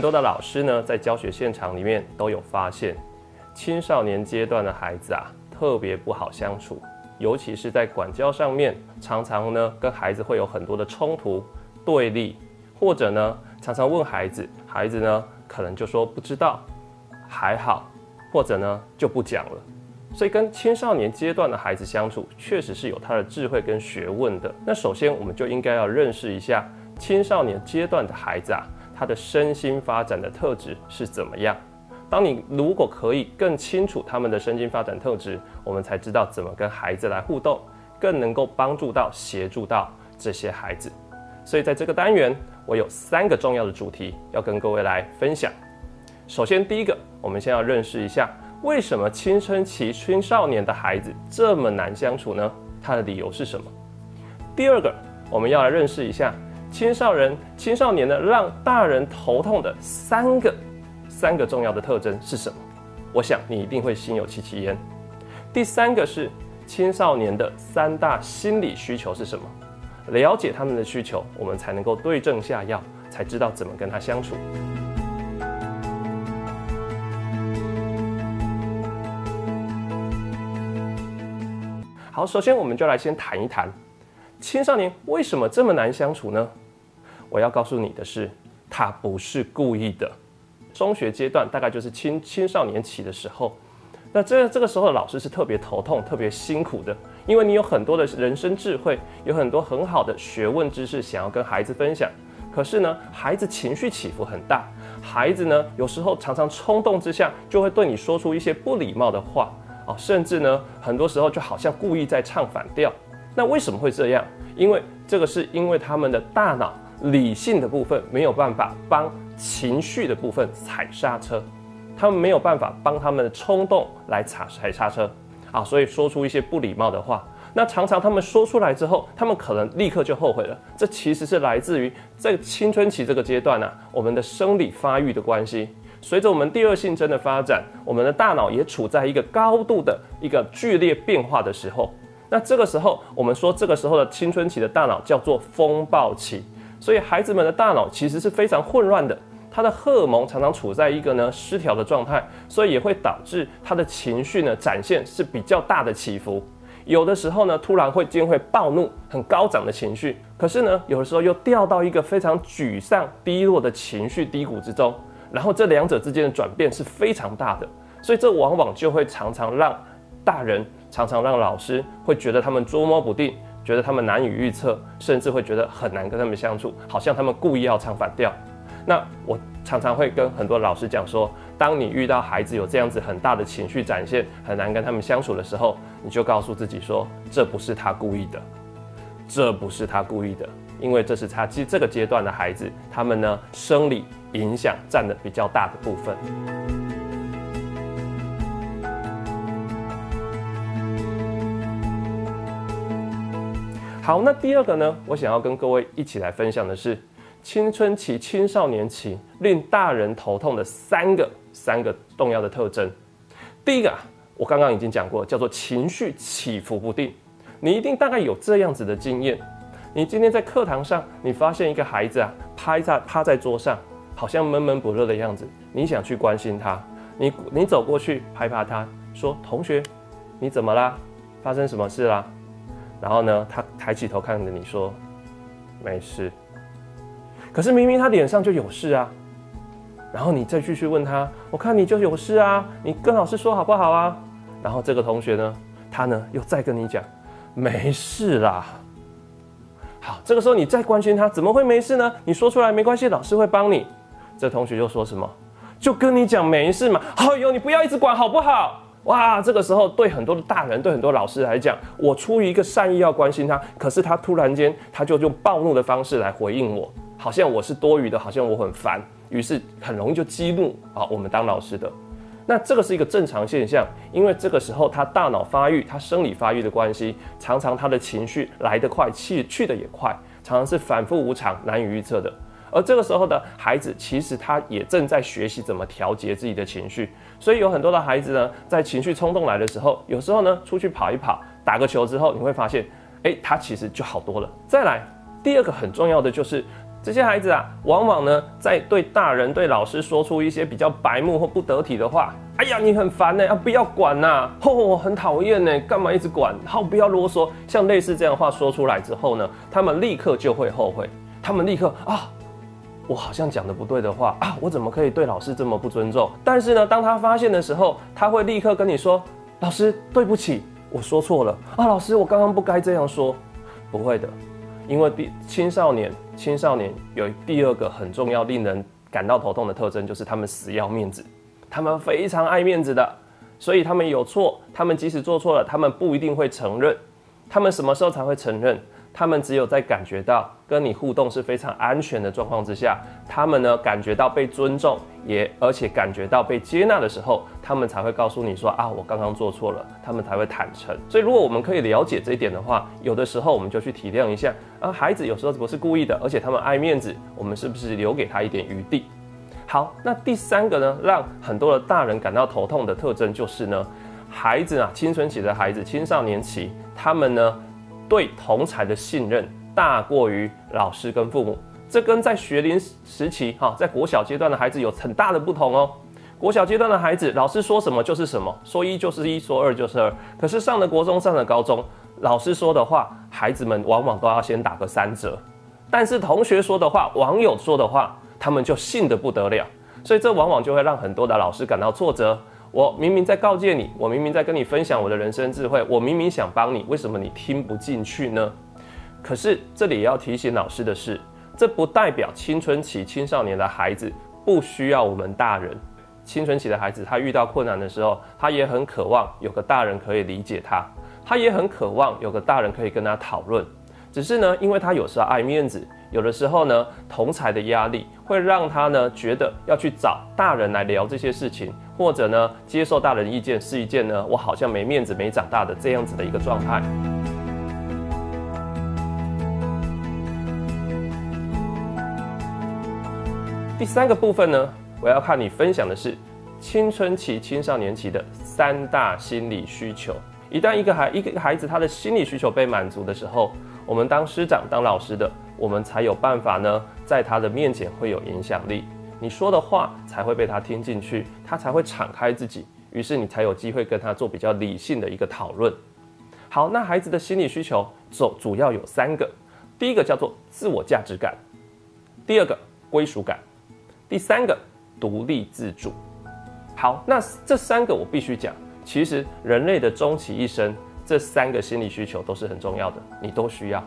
很多的老师呢，在教学现场里面都有发现，青少年阶段的孩子啊，特别不好相处，尤其是在管教上面，常常呢跟孩子会有很多的冲突、对立，或者呢常常问孩子，孩子呢可能就说不知道，还好，或者呢就不讲了。所以跟青少年阶段的孩子相处，确实是有他的智慧跟学问的。那首先我们就应该要认识一下青少年阶段的孩子啊。他的身心发展的特质是怎么样？当你如果可以更清楚他们的身心发展特质，我们才知道怎么跟孩子来互动，更能够帮助到、协助到这些孩子。所以在这个单元，我有三个重要的主题要跟各位来分享。首先，第一个，我们先要认识一下为什么青春期青少年的孩子这么难相处呢？他的理由是什么？第二个，我们要来认识一下。青少年、青少年呢，让大人头痛的三个、三个重要的特征是什么？我想你一定会心有戚戚焉。第三个是青少年的三大心理需求是什么？了解他们的需求，我们才能够对症下药，才知道怎么跟他相处。好，首先我们就来先谈一谈青少年为什么这么难相处呢？我要告诉你的是，他不是故意的。中学阶段大概就是青青少年期的时候，那这这个时候的老师是特别头痛、特别辛苦的，因为你有很多的人生智慧，有很多很好的学问知识想要跟孩子分享。可是呢，孩子情绪起伏很大，孩子呢有时候常常冲动之下就会对你说出一些不礼貌的话哦，甚至呢很多时候就好像故意在唱反调。那为什么会这样？因为这个是因为他们的大脑。理性的部分没有办法帮情绪的部分踩刹车，他们没有办法帮他们的冲动来踩踩刹车啊，所以说出一些不礼貌的话。那常常他们说出来之后，他们可能立刻就后悔了。这其实是来自于在青春期这个阶段呢，我们的生理发育的关系。随着我们第二性征的发展，我们的大脑也处在一个高度的一个剧烈变化的时候。那这个时候，我们说这个时候的青春期的大脑叫做风暴期。所以孩子们的大脑其实是非常混乱的，他的荷尔蒙常常处在一个呢失调的状态，所以也会导致他的情绪呢展现是比较大的起伏。有的时候呢突然会间会暴怒，很高涨的情绪，可是呢有的时候又掉到一个非常沮丧、低落的情绪低谷之中，然后这两者之间的转变是非常大的，所以这往往就会常常让大人、常常让老师会觉得他们捉摸不定。觉得他们难以预测，甚至会觉得很难跟他们相处，好像他们故意要唱反调。那我常常会跟很多老师讲说，当你遇到孩子有这样子很大的情绪展现，很难跟他们相处的时候，你就告诉自己说，这不是他故意的，这不是他故意的，因为这是他其实这个阶段的孩子，他们呢生理影响占的比较大的部分。好，那第二个呢？我想要跟各位一起来分享的是青春期、青少年期令大人头痛的三个三个重要的特征。第一个啊，我刚刚已经讲过，叫做情绪起伏不定。你一定大概有这样子的经验：你今天在课堂上，你发现一个孩子啊，趴在趴在桌上，好像闷闷不乐的样子。你想去关心他，你你走过去拍拍他，说：“同学，你怎么啦？发生什么事啦？”然后呢，他抬起头看着你说：“没事。”可是明明他脸上就有事啊。然后你再继续问他：“我看你就有事啊，你跟老师说好不好啊？”然后这个同学呢，他呢又再跟你讲：“没事啦。”好，这个时候你再关心他，怎么会没事呢？你说出来没关系，老师会帮你。这同学又说什么？就跟你讲没事嘛。哎呦，你不要一直管好不好？哇，这个时候对很多的大人，对很多老师来讲，我出于一个善意要关心他，可是他突然间他就用暴怒的方式来回应我，好像我是多余的，好像我很烦，于是很容易就激怒啊我们当老师的。那这个是一个正常现象，因为这个时候他大脑发育，他生理发育的关系，常常他的情绪来得快，去去的也快，常常是反复无常，难以预测的。而这个时候的孩子，其实他也正在学习怎么调节自己的情绪，所以有很多的孩子呢，在情绪冲动来的时候，有时候呢出去跑一跑，打个球之后，你会发现，哎，他其实就好多了。再来，第二个很重要的就是，这些孩子啊，往往呢在对大人、对老师说出一些比较白目或不得体的话。哎呀，你很烦呢，啊，不要管呐，吼，很讨厌呢，干嘛一直管？好，不要啰嗦。像类似这样的话说出来之后呢，他们立刻就会后悔，他们立刻啊，我好像讲的不对的话 啊，我怎么可以对老师这么不尊重？但是呢，当他发现的时候，他会立刻跟你说，老师对不起，我说错了啊，老师我刚刚不该这样说。不会的，因为第青少年，青少年有第二个很重要、令人感到头痛的特征，就是他们死要面子。他们非常爱面子的，所以他们有错，他们即使做错了，他们不一定会承认。他们什么时候才会承认？他们只有在感觉到跟你互动是非常安全的状况之下，他们呢感觉到被尊重，也而且感觉到被接纳的时候，他们才会告诉你说啊，我刚刚做错了。他们才会坦诚。所以如果我们可以了解这一点的话，有的时候我们就去体谅一下啊，孩子有时候不是故意的，而且他们爱面子，我们是不是留给他一点余地？好，那第三个呢，让很多的大人感到头痛的特征就是呢，孩子啊，青春期的孩子、青少年期，他们呢对同才的信任大过于老师跟父母。这跟在学龄时期哈，在国小阶段的孩子有很大的不同哦。国小阶段的孩子，老师说什么就是什么，说一就是一，说二就是二。可是上了国中、上了高中，老师说的话，孩子们往往都要先打个三折。但是同学说的话，网友说的话。他们就信得不得了，所以这往往就会让很多的老师感到挫折。我明明在告诫你，我明明在跟你分享我的人生智慧，我明明想帮你，为什么你听不进去呢？可是这里要提醒老师的是，这不代表青春期青少年的孩子不需要我们大人。青春期的孩子他遇到困难的时候，他也很渴望有个大人可以理解他，他也很渴望有个大人可以跟他讨论。只是呢，因为他有时候爱面子。有的时候呢，同才的压力会让他呢觉得要去找大人来聊这些事情，或者呢接受大人意见是一件呢我好像没面子、没长大的这样子的一个状态。第三个部分呢，我要看你分享的是青春期、青少年期的三大心理需求。一旦一个孩一个孩子他的心理需求被满足的时候，我们当师长、当老师的。我们才有办法呢，在他的面前会有影响力，你说的话才会被他听进去，他才会敞开自己，于是你才有机会跟他做比较理性的一个讨论。好，那孩子的心理需求主主要有三个，第一个叫做自我价值感，第二个归属感，第三个独立自主。好，那这三个我必须讲，其实人类的终其一生，这三个心理需求都是很重要的，你都需要。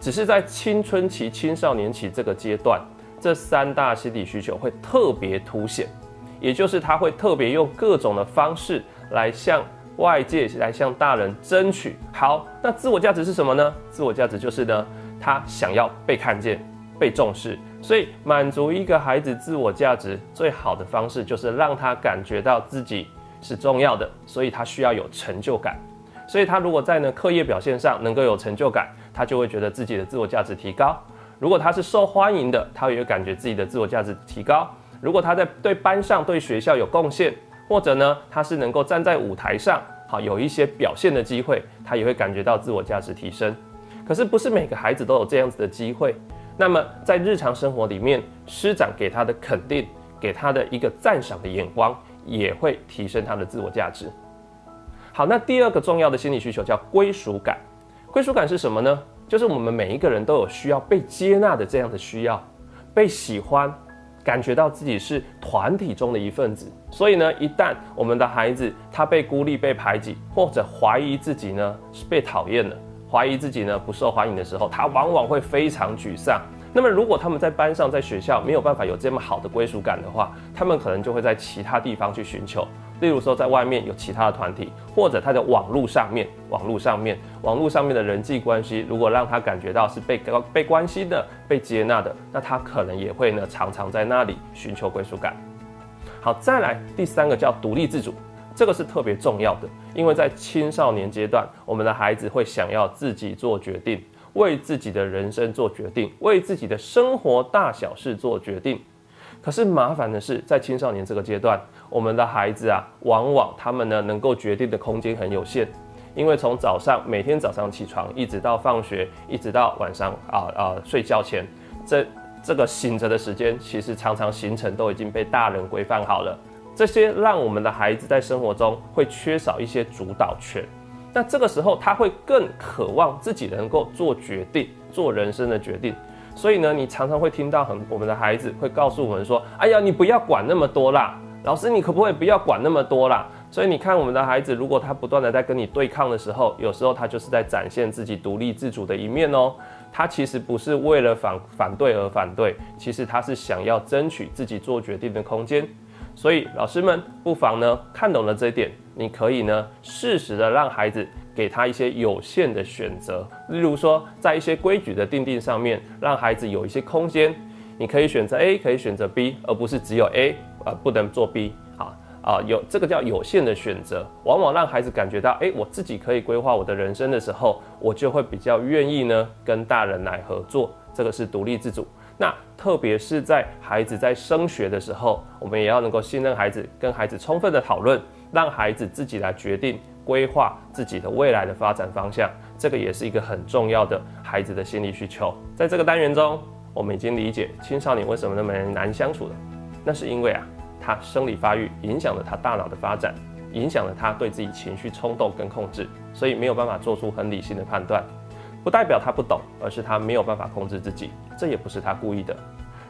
只是在青春期、青少年期这个阶段，这三大心理需求会特别凸显，也就是他会特别用各种的方式来向外界、来向大人争取。好，那自我价值是什么呢？自我价值就是呢，他想要被看见、被重视。所以，满足一个孩子自我价值最好的方式，就是让他感觉到自己是重要的。所以他需要有成就感。所以他如果在呢课业表现上能够有成就感。他就会觉得自己的自我价值提高。如果他是受欢迎的，他也会感觉自己的自我价值提高。如果他在对班上、对学校有贡献，或者呢，他是能够站在舞台上，好有一些表现的机会，他也会感觉到自我价值提升。可是不是每个孩子都有这样子的机会。那么在日常生活里面，师长给他的肯定，给他的一个赞赏的眼光，也会提升他的自我价值。好，那第二个重要的心理需求叫归属感。归属感是什么呢？就是我们每一个人都有需要被接纳的这样的需要，被喜欢，感觉到自己是团体中的一份子。所以呢，一旦我们的孩子他被孤立、被排挤，或者怀疑自己呢是被讨厌的，怀疑自己呢不受欢迎的时候，他往往会非常沮丧。那么，如果他们在班上、在学校没有办法有这么好的归属感的话，他们可能就会在其他地方去寻求。例如说，在外面有其他的团体，或者他的网络上面、网络上面、网络上面的人际关系，如果让他感觉到是被被关心的、被接纳的，那他可能也会呢常常在那里寻求归属感。好，再来第三个叫独立自主，这个是特别重要的，因为在青少年阶段，我们的孩子会想要自己做决定，为自己的人生做决定，为自己的生活大小事做决定。可是麻烦的是，在青少年这个阶段，我们的孩子啊，往往他们呢能够决定的空间很有限，因为从早上每天早上起床，一直到放学，一直到晚上啊啊睡觉前，这这个醒着的时间，其实常常行程都已经被大人规范好了。这些让我们的孩子在生活中会缺少一些主导权。那这个时候，他会更渴望自己能够做决定，做人生的决定。所以呢，你常常会听到很我们的孩子会告诉我们说：“哎呀，你不要管那么多啦，老师，你可不可以不要管那么多啦？”所以你看，我们的孩子如果他不断的在跟你对抗的时候，有时候他就是在展现自己独立自主的一面哦。他其实不是为了反反对而反对，其实他是想要争取自己做决定的空间。所以老师们不妨呢看懂了这一点，你可以呢适时的让孩子给他一些有限的选择，例如说在一些规矩的定定上面，让孩子有一些空间，你可以选择 A，可以选择 B，而不是只有 A，呃不能做 B 啊啊有这个叫有限的选择，往往让孩子感觉到，哎我自己可以规划我的人生的时候，我就会比较愿意呢跟大人来合作，这个是独立自主。那特别是在孩子在升学的时候，我们也要能够信任孩子，跟孩子充分的讨论，让孩子自己来决定规划自己的未来的发展方向。这个也是一个很重要的孩子的心理需求。在这个单元中，我们已经理解青少年为什么那么难相处了。那是因为啊，他生理发育影响了他大脑的发展，影响了他对自己情绪冲动跟控制，所以没有办法做出很理性的判断。不代表他不懂，而是他没有办法控制自己。这也不是他故意的。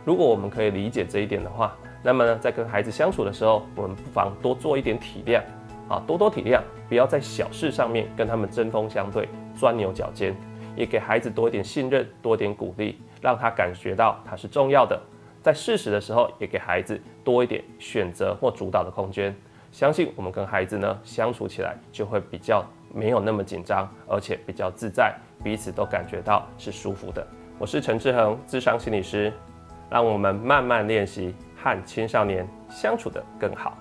如果我们可以理解这一点的话，那么呢，在跟孩子相处的时候，我们不妨多做一点体谅啊，多多体谅，不要在小事上面跟他们针锋相对、钻牛角尖，也给孩子多一点信任、多点鼓励，让他感觉到他是重要的。在适时的时候，也给孩子多一点选择或主导的空间。相信我们跟孩子呢相处起来就会比较没有那么紧张，而且比较自在。彼此都感觉到是舒服的。我是陈志恒，智商心理师，让我们慢慢练习和青少年相处的更好。